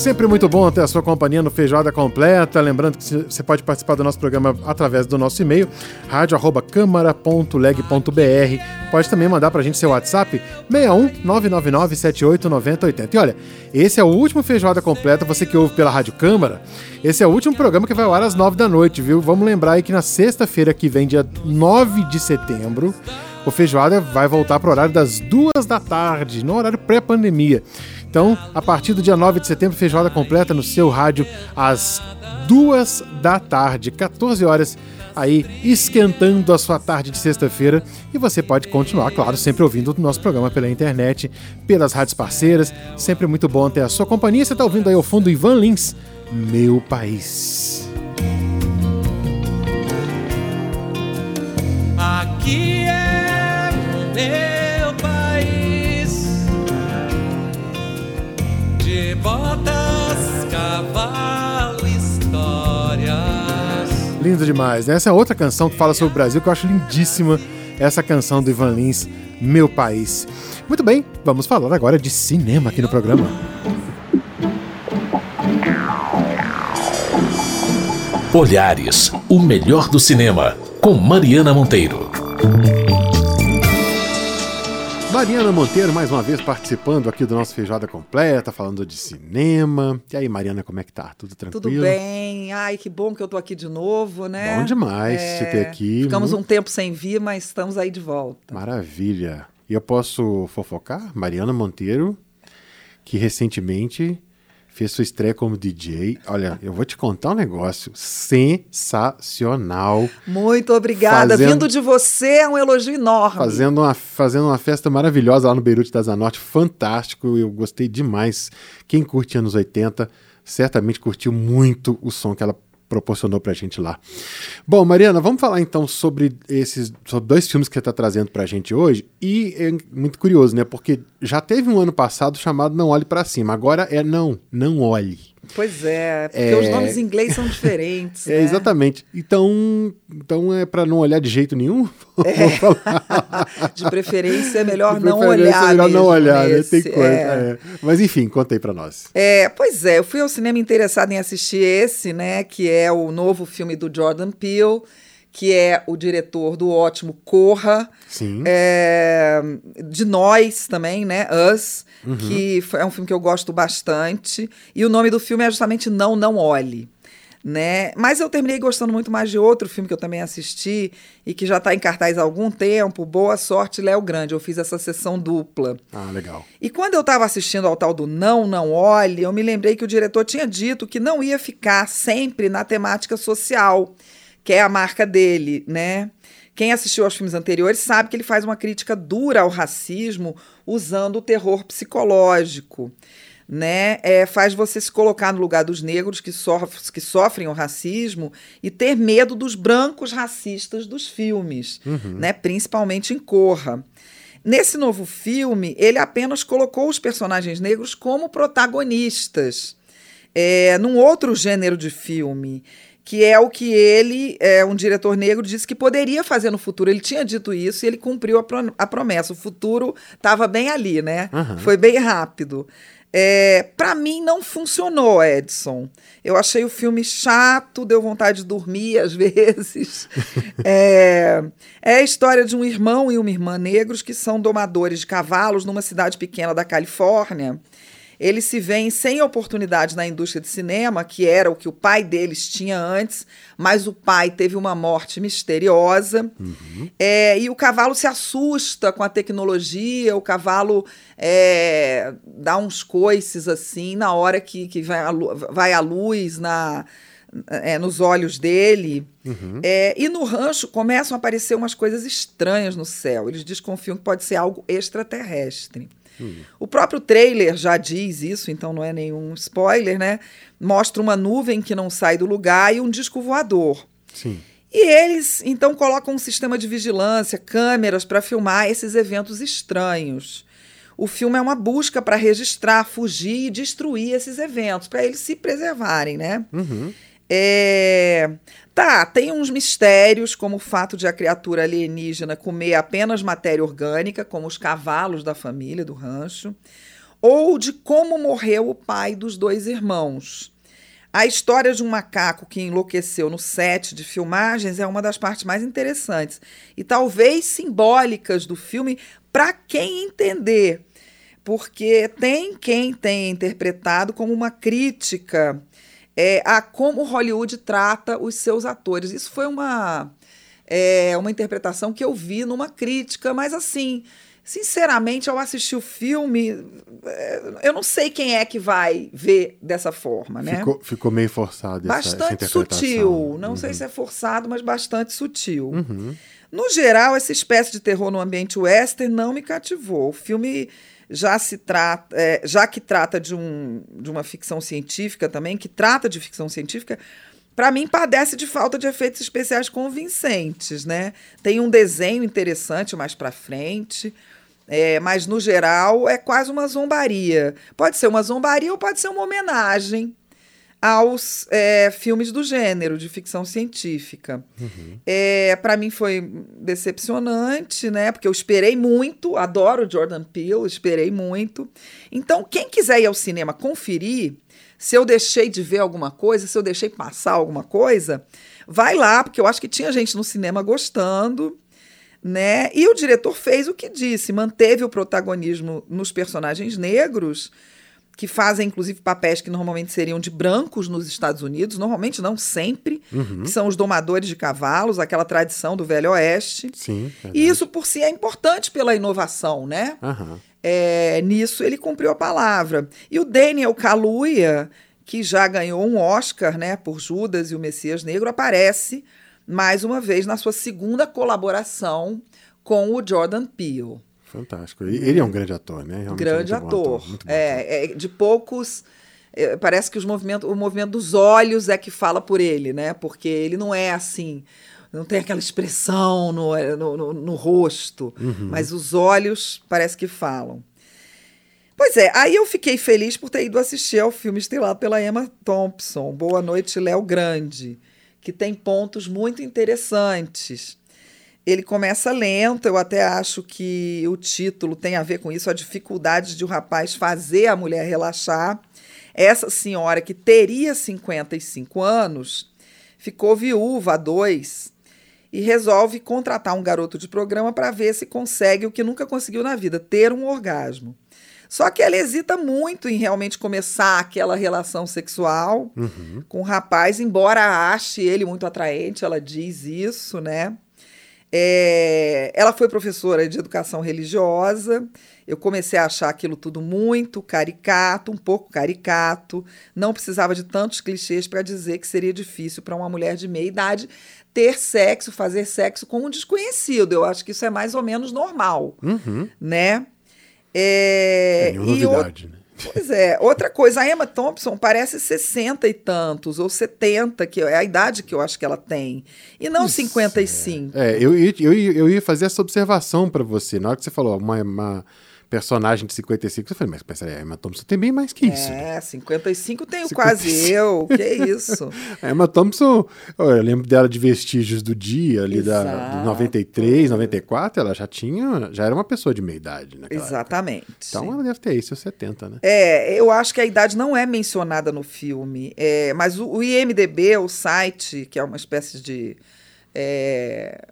Sempre muito bom ter a sua companhia no Feijoada Completa. Lembrando que você pode participar do nosso programa através do nosso e-mail, radio.câmara.leg.br. Pode também mandar pra gente seu WhatsApp, 61 999 78 90 80. E olha, esse é o último Feijoada Completa, você que ouve pela Rádio Câmara. Esse é o último programa que vai ao ar às 9 da noite, viu? Vamos lembrar aí que na sexta-feira que vem, dia 9 de setembro, o Feijoada vai voltar para o horário das duas da tarde, no horário pré-pandemia. Então, a partir do dia 9 de setembro, feijoada completa no seu rádio às duas da tarde, 14 horas, aí esquentando a sua tarde de sexta-feira. E você pode continuar, claro, sempre ouvindo o nosso programa pela internet, pelas rádios parceiras. Sempre muito bom ter a sua companhia. Você está ouvindo aí ao fundo Ivan Lins, Meu País. Aqui é meu cavalo, histórias. Lindo demais. Né? Essa é outra canção que fala sobre o Brasil que eu acho lindíssima. Essa canção do Ivan Lins, Meu País. Muito bem, vamos falar agora de cinema aqui no programa. Olhares, o melhor do cinema, com Mariana Monteiro. Mariana Monteiro, mais uma vez participando aqui do nosso Feijoada Completa, falando de cinema. E aí, Mariana, como é que tá? Tudo tranquilo? Tudo bem. Ai, que bom que eu tô aqui de novo, né? Bom demais é... te ter aqui. Ficamos muito... um tempo sem vir, mas estamos aí de volta. Maravilha. E eu posso fofocar? Mariana Monteiro, que recentemente fez sua estreia como DJ. Olha, eu vou te contar um negócio sensacional. Muito obrigada. Fazendo, Vindo de você é um elogio enorme. Fazendo uma, fazendo uma festa maravilhosa lá no Beirute da Zanorte. Fantástico. Eu gostei demais. Quem curte anos 80 certamente curtiu muito o som que ela proporcionou pra gente lá. Bom, Mariana, vamos falar então sobre esses sobre dois filmes que você está trazendo pra gente hoje. E é muito curioso, né? Porque já teve um ano passado chamado Não Olhe para Cima. Agora é Não, Não Olhe. Pois é, porque é... os nomes em inglês são diferentes. é, né? exatamente. Então, então é para não olhar de jeito nenhum? É. de preferência é melhor de não olhar. É melhor não olhar, nesse, né? Tem coisa. É. é. Mas enfim, conta aí para nós. É, pois é, eu fui ao cinema interessado em assistir esse, né? Que é o novo filme do Jordan Peele que é o diretor do ótimo Corra, Sim. É, de Nós também, né? Us, uhum. que é um filme que eu gosto bastante. E o nome do filme é justamente Não, Não Olhe. Né? Mas eu terminei gostando muito mais de outro filme que eu também assisti e que já está em cartaz há algum tempo, Boa Sorte, Léo Grande. Eu fiz essa sessão dupla. Ah, legal. E quando eu estava assistindo ao tal do Não, Não Olhe, eu me lembrei que o diretor tinha dito que não ia ficar sempre na temática social que é a marca dele, né? Quem assistiu aos filmes anteriores sabe que ele faz uma crítica dura ao racismo usando o terror psicológico. Né? É, faz você se colocar no lugar dos negros que, sof que sofrem o racismo e ter medo dos brancos racistas dos filmes, uhum. né? principalmente em Corra. Nesse novo filme, ele apenas colocou os personagens negros como protagonistas, é, num outro gênero de filme que é o que ele, é, um diretor negro, disse que poderia fazer no futuro. Ele tinha dito isso e ele cumpriu a, pro, a promessa. O futuro estava bem ali, né? Uhum. Foi bem rápido. É, para mim não funcionou, Edson. Eu achei o filme chato, deu vontade de dormir às vezes. é, é a história de um irmão e uma irmã negros que são domadores de cavalos numa cidade pequena da Califórnia eles se veem sem oportunidade na indústria de cinema, que era o que o pai deles tinha antes, mas o pai teve uma morte misteriosa. Uhum. É, e o cavalo se assusta com a tecnologia, o cavalo é, dá uns coices assim na hora que, que vai, a, vai a luz na. É, nos olhos dele. Uhum. É, e no rancho começam a aparecer umas coisas estranhas no céu. Eles desconfiam que pode ser algo extraterrestre. O próprio trailer já diz isso, então não é nenhum spoiler, né? Mostra uma nuvem que não sai do lugar e um disco voador. Sim. E eles então colocam um sistema de vigilância, câmeras para filmar esses eventos estranhos. O filme é uma busca para registrar, fugir e destruir esses eventos, para eles se preservarem, né? Uhum. É... Tá, tem uns mistérios, como o fato de a criatura alienígena comer apenas matéria orgânica, como os cavalos da família, do rancho, ou de como morreu o pai dos dois irmãos. A história de um macaco que enlouqueceu no set de filmagens é uma das partes mais interessantes e talvez simbólicas do filme para quem entender, porque tem quem tenha interpretado como uma crítica é, a como Hollywood trata os seus atores. Isso foi uma, é, uma interpretação que eu vi numa crítica, mas assim, sinceramente, ao assistir o filme, é, eu não sei quem é que vai ver dessa forma, né? Ficou, ficou meio forçado essa, essa Bastante interpretação. sutil. Não Uhum. sei se é forçado, mas bastante sutil. Uhum. No geral, essa espécie de terror no ambiente western não me cativou. O filme já se trata, é, já que trata de, um, de uma ficção científica também, que trata de ficção científica, para mim padece de falta de efeitos especiais convincentes, né? Tem um desenho interessante mais para frente, é, mas no geral é quase uma zombaria. Pode ser uma zombaria ou pode ser uma homenagem aos é, filmes do gênero de ficção científica. É, para mim foi decepcionante, né? Porque eu esperei muito, adoro Jordan Peele, esperei muito. Então, quem quiser ir ao cinema conferir, se eu deixei de ver alguma coisa, se eu deixei passar alguma coisa, vai lá, porque eu acho que tinha gente no cinema gostando, né? E o diretor fez o que disse, manteve o protagonismo nos personagens negros, que fazem inclusive papéis que normalmente seriam de brancos nos Estados Unidos, normalmente não sempre, Uhum. que são os domadores de cavalos, aquela tradição do Velho Oeste. Sim. E isso por si é importante pela inovação, né? Aham. É, nisso ele cumpriu a palavra. E o Daniel Kaluuya, que já ganhou um Oscar, né, por Judas e o Messias Negro, aparece mais uma vez na sua segunda colaboração com o Jordan Peele. Fantástico. Ele é um grande ator, né? Realmente grande bom ator. bom é, é, de poucos. é, parece que os movimentos, o movimento dos olhos é que fala por ele, né? Porque ele não é assim. Não tem aquela expressão no, no, no- no rosto, mas os olhos parece que falam. Pois é, aí eu fiquei feliz por ter ido assistir ao filme estrelado pela Emma Thompson, Boa Noite, Léo Grande, que tem pontos muito interessantes. Ele começa lento, eu até acho que o título tem a ver com isso, a dificuldade de o rapaz fazer a mulher relaxar. Essa senhora que teria 55 anos ficou viúva há dois e resolve contratar um garoto de programa para ver se consegue o que nunca conseguiu na vida, ter um orgasmo. Só que ela hesita muito em realmente começar aquela relação sexual com o rapaz, embora ache ele muito atraente, ela diz isso, né? É, ela foi professora de educação religiosa. Eu comecei a achar aquilo tudo muito caricato, um pouco caricato. Não precisava de tantos clichês para dizer que seria difícil para uma mulher de meia idade ter sexo, fazer sexo com um desconhecido. Eu acho que isso é mais ou menos normal, Uhum. né? É, É, nenhuma e o- novidade, né? Pois é. Outra coisa, a Emma Thompson parece 60 e tantos, ou 70, que é a idade que eu acho que ela tem. E não 55. É, eu, ia- eu, ia- eu ia fazer essa observação pra você. Na hora que você falou uma, uma personagem de 55, eu falei, mas peraí, a Emma Thompson tem bem mais que isso. né? É, 55 tenho 55. quase eu. Que isso? A Emma Thompson, eu lembro dela de Vestígios do Dia, ali da, Exato. de 93, 94, ela já tinha, já era uma pessoa de meia idade época. Exatamente. Então ela deve ter isso, 70, né? É, eu acho que a idade não é mencionada no filme, é, mas o, o IMDB, o site, que é uma espécie de. É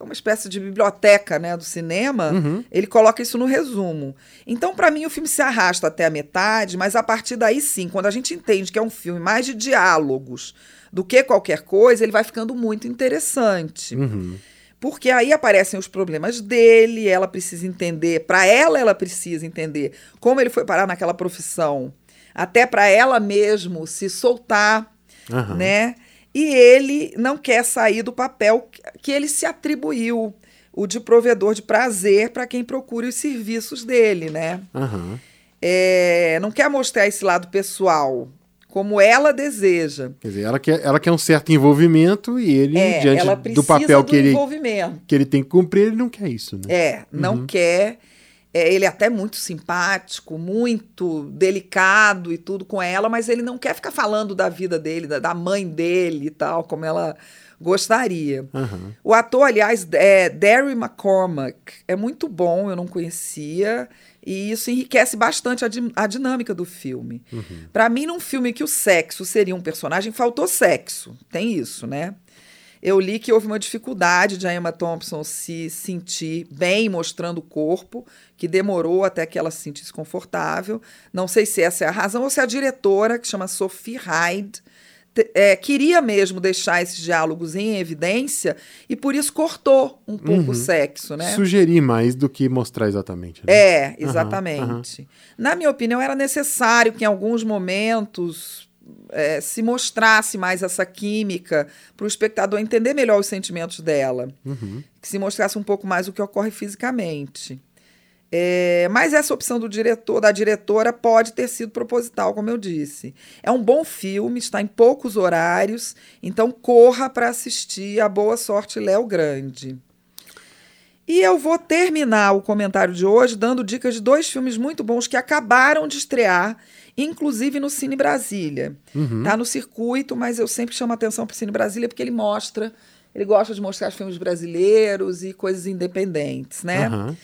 uma espécie de biblioteca né, do cinema, ele coloca isso no resumo. Então, para mim, o filme se arrasta até a metade, mas a partir daí sim, quando a gente entende que é um filme mais de diálogos do que qualquer coisa, ele vai ficando muito interessante. Uhum. Porque aí aparecem os problemas dele, ela precisa entender, para ela ela precisa entender como ele foi parar naquela profissão, até para ela mesmo se soltar, Aham. né? E ele não quer sair do papel que ele se atribuiu, o de provedor de prazer para quem procura os serviços dele, né? Aham. É, não quer mostrar esse lado pessoal como ela deseja. Quer dizer, ela quer, ela quer um certo envolvimento e ele, É, diante do papel do que ele, que ele tem que cumprir, ele não quer isso, né? É, não quer. É, ele é até muito simpático, muito delicado e tudo com ela, mas ele não quer ficar falando da vida dele, da, da mãe dele e tal, como ela gostaria. Aham. O ator, aliás, é Derry McCormack. É muito bom, eu não conhecia. E isso enriquece bastante a, di- a dinâmica do filme. Pra mim, num filme que o sexo seria um personagem, faltou sexo. Tem isso, né? Eu li que houve uma dificuldade de a Emma Thompson se sentir bem mostrando o corpo, que demorou até que ela se sentisse confortável. Não sei se essa é a razão ou se a diretora, que chama Sophie Hyde, é, queria mesmo deixar esses diálogos em evidência e por isso cortou um pouco o sexo, né? Sugerir mais do que mostrar exatamente. né? É, exatamente. Na minha opinião, era necessário que em alguns momentos é, se mostrasse mais essa química para o espectador entender melhor os sentimentos dela. Que se mostrasse um pouco mais o que ocorre fisicamente. É, mas essa opção do diretor, da diretora, pode ter sido proposital, como eu disse. É um bom filme, está em poucos horários, então corra para assistir a Boa Sorte Léo Grande. E eu vou terminar o comentário de hoje dando dicas de dois filmes muito bons que acabaram de estrear, inclusive no Cine Brasília. Tá no circuito, mas eu sempre chamo atenção para o Cine Brasília porque ele mostra, ele gosta de mostrar os filmes brasileiros e coisas independentes, né? Aham.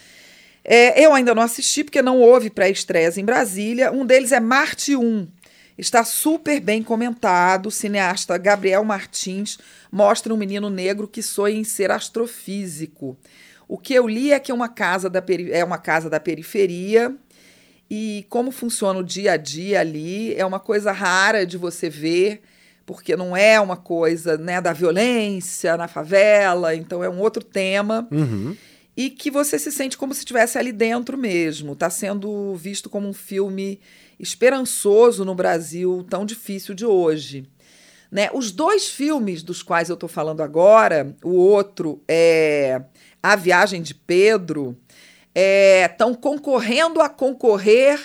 É, eu ainda não assisti porque não houve pré-estreias em Brasília. Um deles é Marte 1. Está super bem comentado. O cineasta Gabriel Martins mostra um menino negro que sonha em ser astrofísico. O que eu li é que é uma casa da, peri- é uma casa da periferia e como funciona o dia a dia ali é uma coisa rara de você ver, porque não é uma coisa né, da violência na favela, então é um outro tema Uhum. e que você se sente como se estivesse ali dentro mesmo. Está sendo visto como um filme esperançoso no Brasil tão difícil de hoje. Né? Os dois filmes dos quais eu estou falando agora, o outro é A Viagem de Pedro, estão concorrendo a concorrer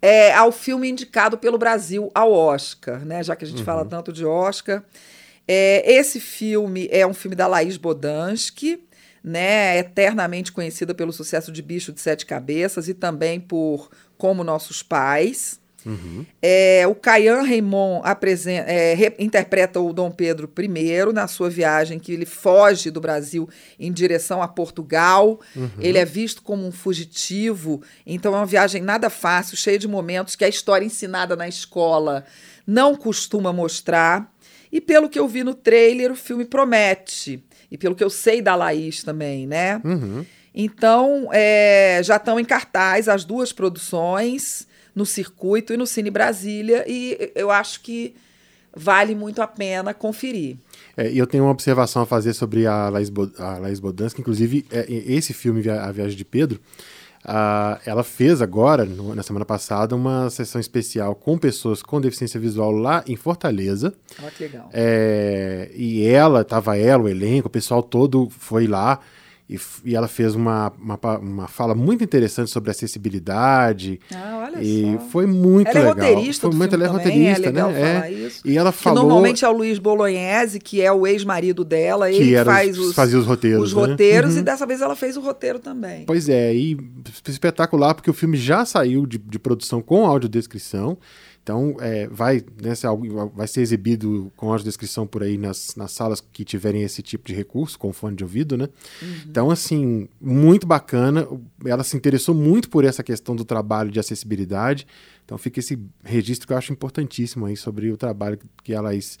é, ao filme indicado pelo Brasil ao Oscar, né? já que a gente fala tanto de Oscar. É, esse filme é um filme da Laís Bodansky, né, eternamente conhecida pelo sucesso de Bicho de Sete Cabeças e também por Como Nossos Pais. É, o Caian Raymond apresen- é, re- interpreta o Dom Pedro I na sua viagem, que ele foge do Brasil em direção a Portugal. Ele é visto como um fugitivo, então é uma viagem nada fácil, cheia de momentos que a história ensinada na escola não costuma mostrar. E pelo que eu vi no trailer, o filme promete. E pelo que eu sei da Laís também, né? Uhum. Então, é, já estão em cartaz as duas produções no circuito e no Cine Brasília, e eu acho que vale muito a pena conferir. É, e eu tenho uma observação a fazer sobre a Laís, Bo a Laís Bodansky, inclusive é, esse filme, A Viagem de Pedro, ah, ela fez agora, no- na semana passada, uma sessão especial com pessoas com deficiência visual lá em Fortaleza. Olha que legal. É, e ela, tava ela, o elenco, o pessoal todo foi lá e, e ela fez uma, uma, uma fala muito interessante sobre acessibilidade. Ah, olha e só. foi muito Ela é legal. roteirista foi muito, ela é roteirista, é né? É. isso. E ela Que falou normalmente é o Luiz Bolognese, que é o ex-marido dela, que ele faz os, fazia os roteiros. os né? roteiros, Uhum. e dessa vez ela fez o roteiro também. Pois é, e espetacular, porque o filme já saiu de, de produção com audiodescrição. Então, é, vai, né, ser algo- vai ser exibido com audiodescrição por aí nas, nas salas que tiverem esse tipo de recurso, com fone de ouvido, né? Então, assim, muito bacana. Ela se interessou muito por essa questão do trabalho de acessibilidade. Então, fica esse registro que eu acho importantíssimo aí sobre o trabalho que a Laís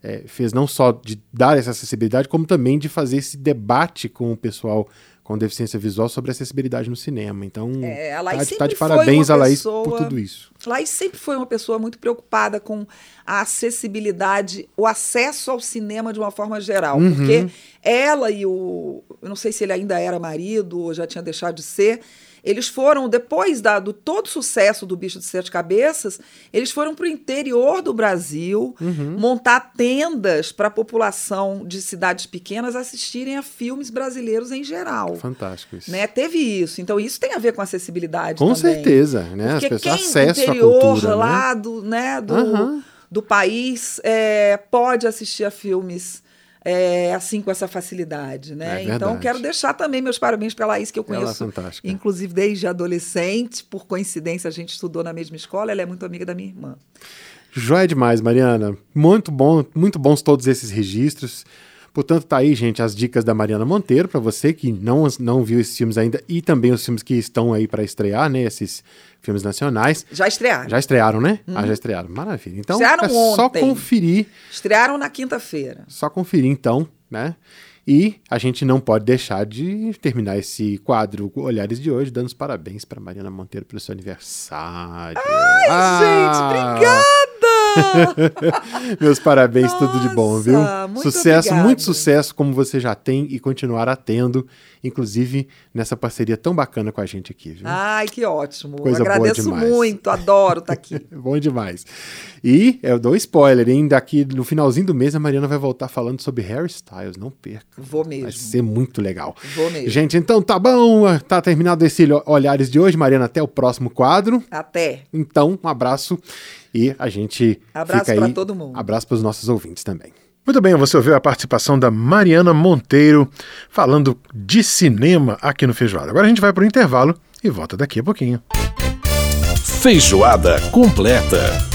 é, fez, não só de dar essa acessibilidade, como também de fazer esse debate com o pessoal com deficiência visual sobre acessibilidade no cinema. Então, É, a tá, Laís de- tá de parabéns a Laís pessoa- por tudo isso. Laís sempre foi uma pessoa muito preocupada com a acessibilidade, o acesso ao cinema de uma forma geral. Uhum. Porque ela e o. Eu não sei se ele ainda era marido ou já tinha deixado de ser. Eles foram, depois da, do todo o sucesso do Bicho de Sete Cabeças, eles foram para o interior do Brasil Uhum. montar tendas para a população de cidades pequenas assistirem a filmes brasileiros em geral. Fantástico isso. Né? Teve isso. Então, isso tem a ver com acessibilidade Com também. certeza, né? As Porque pessoas quem acesso à interior cultura, né? lá do, né, do, Aham. do país é, pode assistir a filmes é, assim com essa facilidade, né? É então quero deixar também meus parabéns para Laís, que eu Ela é conheço, fantástica. inclusive desde adolescente, por coincidência a gente estudou na mesma escola, ela é muito amiga da minha irmã. Joia demais, Mariana. Muito bom, muito bons todos esses registros. Portanto, tá aí, gente, as dicas da Mariana Monteiro para você que não, não viu esses filmes ainda e também os filmes que estão aí para estrear, né? Esses filmes nacionais. Já estrearam. Já estrearam, né? Ah, já estrearam. Maravilha. Então, Estrearam é só ontem. conferir, Estrearam na quinta-feira. só conferir então, né? E a gente não pode deixar de terminar esse quadro Olhares de hoje, dando os parabéns para Mariana Monteiro pelo seu aniversário. Ai, Gente, obrigada! Meus parabéns, tudo de bom, viu? Nossa, muito sucesso, muito sucesso, como você já tem e continuará tendo, inclusive nessa parceria tão bacana com a gente aqui, viu? Ai, que ótimo. Coisa boa Agradeço demais. muito, adoro estar aqui. Bom demais. E eu dou spoiler, hein? Daqui no finalzinho do mês a Mariana vai voltar falando sobre Harry Styles, não perca. Vou mesmo. Vai ser muito legal. Vou mesmo. Gente, então tá bom, tá terminado esse Olhares de hoje. Mariana, até o próximo quadro. Até. Então, um abraço e a gente Abraço pra todo mundo. Abraço para os nossos ouvintes também. Muito bem, você ouviu a participação da Mariana Monteiro falando de cinema aqui no Feijoada. Agora a gente vai para o intervalo e volta daqui a pouquinho. Feijoada completa.